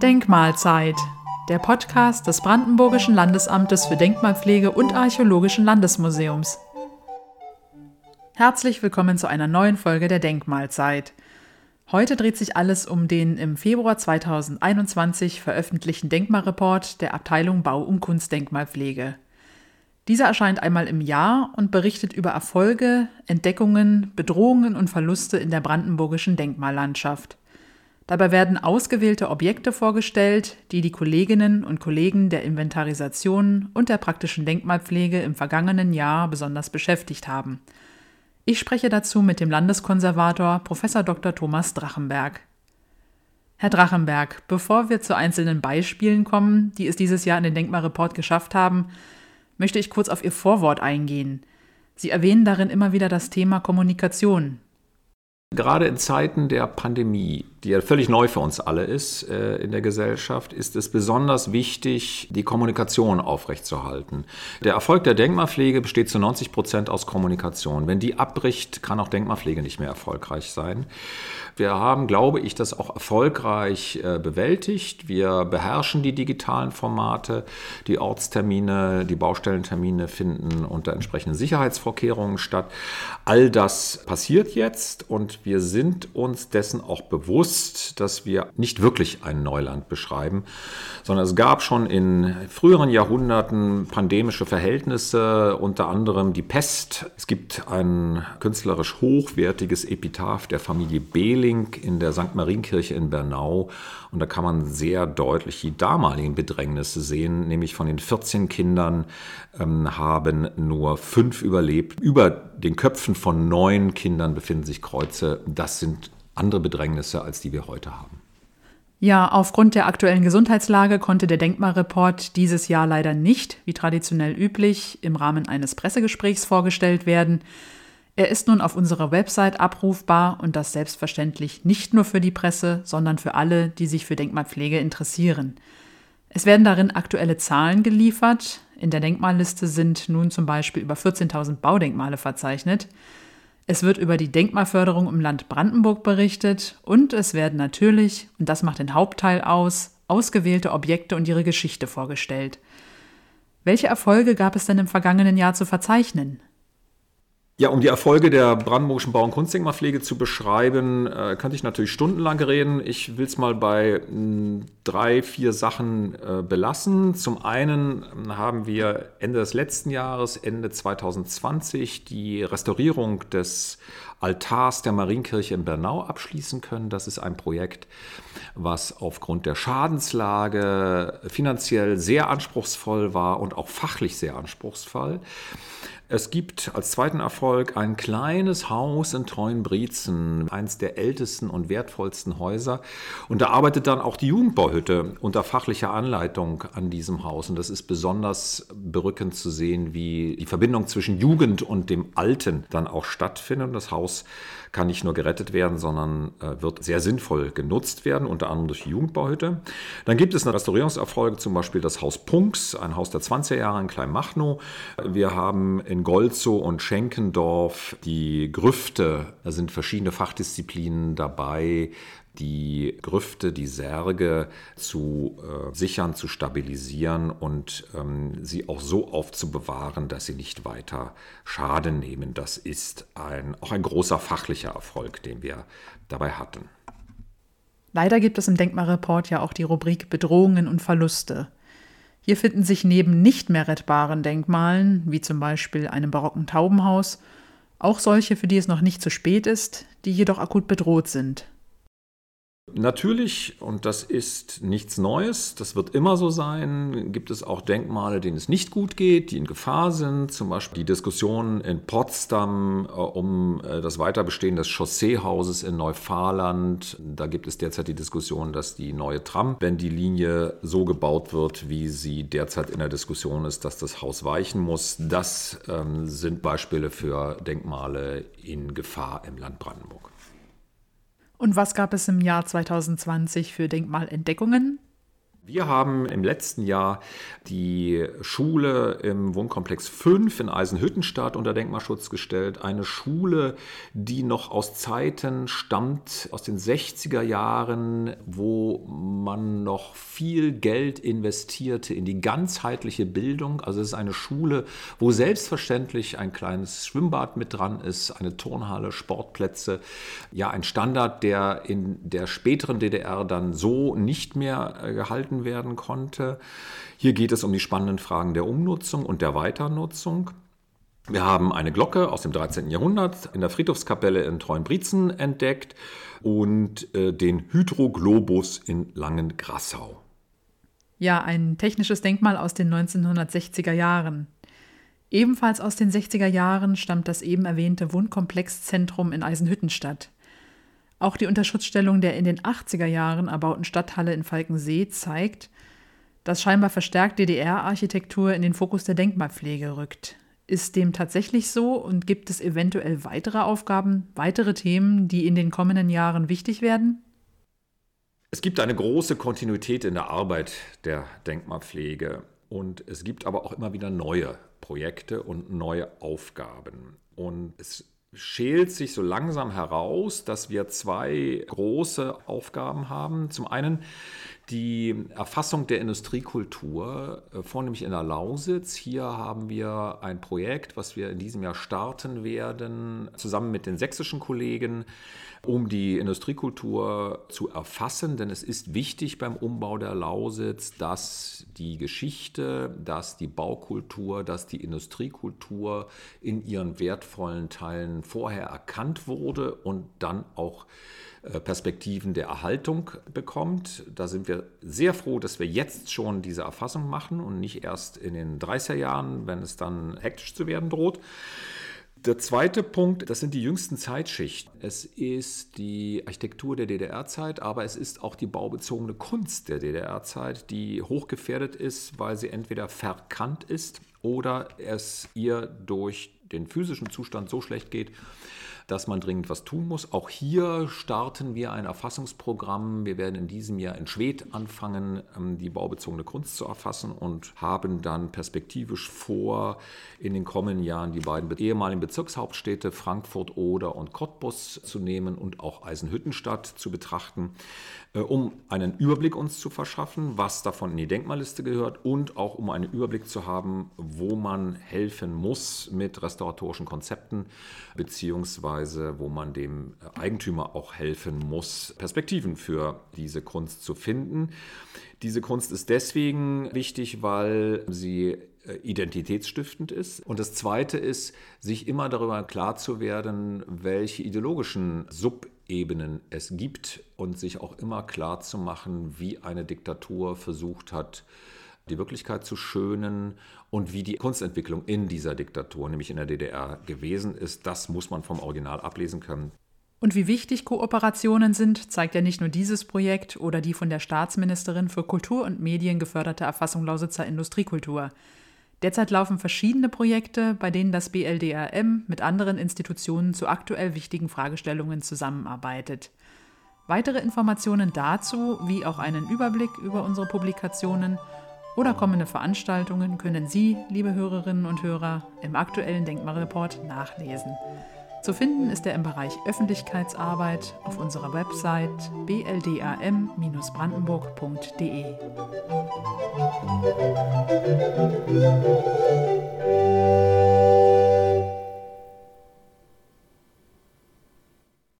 Denkmalzeit, der Podcast des Brandenburgischen Landesamtes für Denkmalpflege und Archäologischen Landesmuseums. Herzlich willkommen zu einer neuen Folge der Denkmalzeit. Heute dreht sich alles um den im Februar 2021 veröffentlichten Denkmalreport der Abteilung Bau- und Kunstdenkmalpflege. Dieser erscheint einmal im Jahr und berichtet über Erfolge, Entdeckungen, Bedrohungen und Verluste in der brandenburgischen Denkmallandschaft. Dabei werden ausgewählte Objekte vorgestellt, die die Kolleginnen und Kollegen der Inventarisation und der praktischen Denkmalpflege im vergangenen Jahr besonders beschäftigt haben. Ich spreche dazu mit dem Landeskonservator Prof. Dr. Thomas Drachenberg. Herr Drachenberg, bevor wir zu einzelnen Beispielen kommen, die es dieses Jahr in den Denkmalreport geschafft haben, möchte ich kurz auf Ihr Vorwort eingehen. Sie erwähnen darin immer wieder das Thema Kommunikation. Gerade in Zeiten der Pandemie, die ja völlig neu für uns alle ist äh, in der Gesellschaft, ist es besonders wichtig, die Kommunikation aufrechtzuerhalten. Der Erfolg der Denkmalpflege besteht zu 90 Prozent aus Kommunikation. Wenn die abbricht, kann auch Denkmalpflege nicht mehr erfolgreich sein. Wir haben, glaube ich, das auch erfolgreich äh, bewältigt. Wir beherrschen die digitalen Formate. Die Ortstermine, die Baustellentermine finden unter entsprechenden Sicherheitsvorkehrungen statt. All das passiert jetzt und wir sind uns dessen auch bewusst, dass wir nicht wirklich ein Neuland beschreiben, sondern es gab schon in früheren Jahrhunderten pandemische Verhältnisse, unter anderem die Pest. Es gibt ein künstlerisch hochwertiges Epitaph der Familie Behling in der St. Marienkirche in Bernau und da kann man sehr deutlich die damaligen Bedrängnisse sehen, nämlich von den 14 Kindern ähm, haben nur fünf überlebt. Über den Köpfen von neun Kindern befinden sich Kreuze. Das sind andere Bedrängnisse, als die wir heute haben. Ja, aufgrund der aktuellen Gesundheitslage konnte der Denkmalreport dieses Jahr leider nicht, wie traditionell üblich, im Rahmen eines Pressegesprächs vorgestellt werden. Er ist nun auf unserer Website abrufbar und das selbstverständlich nicht nur für die Presse, sondern für alle, die sich für Denkmalpflege interessieren. Es werden darin aktuelle Zahlen geliefert. In der Denkmalliste sind nun zum Beispiel über 14.000 Baudenkmale verzeichnet. Es wird über die Denkmalförderung im Land Brandenburg berichtet und es werden natürlich, und das macht den Hauptteil aus, ausgewählte Objekte und ihre Geschichte vorgestellt. Welche Erfolge gab es denn im vergangenen Jahr zu verzeichnen? Ja, um die Erfolge der brandenburgischen Bau- und Kunstdenkmalpflege zu beschreiben, äh, könnte ich natürlich stundenlang reden. Ich will es mal bei mh, hm, drei, vier Sachen äh, belassen. Zum einen hm, haben wir Ende des letzten Jahres, Ende 2020, die Restaurierung des Altars der Marienkirche in Bernau abschließen können. Das ist ein Projekt, was aufgrund der Schadenslage finanziell sehr anspruchsvoll war und auch fachlich sehr anspruchsvoll. Es gibt als zweiten Erfolg ein kleines Haus in Treuenbrietzen, eines der ältesten und wertvollsten Häuser. Und da arbeitet dann auch die Jugendbauhütte unter fachlicher Anleitung an diesem Haus. Und das ist besonders berückend zu sehen, wie die Verbindung zwischen Jugend und dem Alten dann auch stattfindet. Und das Haus kann nicht nur gerettet werden, sondern äh, wird sehr sinnvoll genutzt werden, unter anderem durch die Jugendbauhütte. Dann gibt es Restaurierungserfolge, zum Beispiel das Haus Punks, ein Haus der 20er Jahre in Kleinmachnow. Wir haben in Golzow und Schenkendorf die Grüfte, da sind verschiedene Fachdisziplinen dabei, die Grüfte, die Särge zu äh, sichern, zu stabilisieren und ähm, sie auch so aufzubewahren, dass sie nicht weiter Schaden nehmen. Das ist ein, auch ein großer fachlicher Erfolg, den wir dabei hatten. Leider gibt es im Denkmalreport ja auch die Rubrik Bedrohungen und Verluste. Hier finden sich neben nicht mehr rettbaren Denkmalen, wie zum Beispiel einem barocken Taubenhaus, auch solche, für die es noch nicht zu spät ist, die jedoch akut bedroht sind. Natürlich, und das ist nichts Neues, das wird immer so sein, gibt es auch Denkmale, denen es nicht gut geht, die in Gefahr sind. Zum Beispiel die Diskussion in Potsdam äh, um äh, das Weiterbestehen des Chausseehauses in Neufahrland. Da gibt es derzeit die Diskussion, dass die neue Tram, wenn die Linie so gebaut wird, wie sie derzeit in der Diskussion ist, dass das Haus weichen muss. Das ähm, sind Beispiele für Denkmale in Gefahr im Land Brandenburg. Und was gab es im Jahr 2020 für Denkmalentdeckungen? Wir haben im letzten Jahr die Schule im Wohnkomplex 5 in Eisenhüttenstadt unter Denkmalschutz gestellt. Eine Schule, die noch aus Zeiten stammt, aus den 60er Jahren, wo man noch viel Geld investierte in die ganzheitliche Bildung. Also es ist eine Schule, wo selbstverständlich ein kleines Schwimmbad mit dran ist, eine Turnhalle, Sportplätze. Ja, ein Standard, der in der späteren DDR dann so nicht mehr äh, gehalten werden konnte. Hier geht es um die spannenden Fragen der Umnutzung und der Weiternutzung. Wir haben eine Glocke aus dem 13. Jahrhundert in der Friedhofskapelle in Treuenbrietzen entdeckt und äh, den Hydroglobus in Langengrassau. Ja, ein technisches Denkmal aus den 1960er Jahren. Ebenfalls aus den 60er Jahren stammt das eben erwähnte Wohnkomplexzentrum in Eisenhüttenstadt. Auch die Unterschutzstellung der in den 80er Jahren erbauten Stadthalle in Falkensee zeigt, dass scheinbar verstärkt DDR-Architektur in den Fokus der Denkmalpflege rückt. Ist dem tatsächlich so und gibt es eventuell weitere Aufgaben, weitere Themen, die in den kommenden Jahren wichtig werden? Es gibt eine große Kontinuität in der Arbeit der Denkmalpflege und es gibt aber auch immer wieder neue Projekte und neue Aufgaben. Und es schält sich so langsam heraus, dass wir zwei große Aufgaben haben. Zum einen die Erfassung der Industriekultur, äh, vornehmlich in der Lausitz. Hier haben wir ein Projekt, was wir in diesem Jahr starten werden, zusammen mit den sächsischen Kollegen, um die Industriekultur zu erfassen. Denn es ist wichtig beim Umbau der Lausitz, dass die Geschichte, dass die Baukultur, dass die Industriekultur in ihren wertvollen Teilen vorher erkannt wurde und dann auch äh, Perspektiven der Erhaltung bekommt. Da sind wir sehr froh, dass wir jetzt schon diese Erfassung machen und nicht erst in den 30er Jahren, wenn es dann hektisch zu werden droht. Der zweite Punkt, das sind die jüngsten Zeitschichten. Es ist die Architektur der DDR-Zeit, aber es ist auch die baubezogene Kunst der DDR-Zeit, die hochgefährdet ist, weil sie entweder verkannt ist oder es ihr durch den physischen Zustand so schlecht geht, dass man dringend was tun muss. Auch hier starten wir ein Erfassungsprogramm. Wir werden in diesem Jahr in Schwedt anfangen, ähm, die baubezogene Kunst zu erfassen und haben dann perspektivisch vor, in den kommenden Jahren die beiden ehemaligen Bezirkshauptstädte Frankfurt, Oder und Cottbus zu nehmen und auch Eisenhüttenstadt zu betrachten, äh, um einen Überblick uns zu verschaffen, was davon in die Denkmalliste gehört und auch um einen Überblick zu haben, wo man helfen muss mit restauratorischen Konzepten beziehungsweise beziehungsweise wo man dem Eigentümer auch helfen muss, Perspektiven für diese Kunst zu finden. Diese Kunst ist deswegen wichtig, weil sie äh, identitätsstiftend ist. Und das Zweite ist, sich immer darüber klar zu werden, welche ideologischen Subebenen es gibt und sich auch immer klar zu machen, wie eine Diktatur versucht hat, die Wirklichkeit zu schönen und wie die Kunstentwicklung in dieser Diktatur, nämlich in der DDR, gewesen ist. Das muss man vom Original ablesen können. Und wie wichtig Kooperationen sind, zeigt ja nicht nur dieses Projekt oder die von der Staatsministerin für Kultur und Medien geförderte Erfassung Lausitzer Industriekultur. Derzeit laufen verschiedene Projekte, bei denen das BLDRM mit anderen Institutionen zu aktuell wichtigen Fragestellungen zusammenarbeitet. Weitere Informationen dazu, wie auch einen Überblick über unsere Publikationen oder kommende Veranstaltungen können Sie, liebe Hörerinnen und Hörer, im aktuellen Denkmalreport nachlesen. Zu finden ist er im Bereich Öffentlichkeitsarbeit auf unserer Website bldam-brandenburg.de. Musik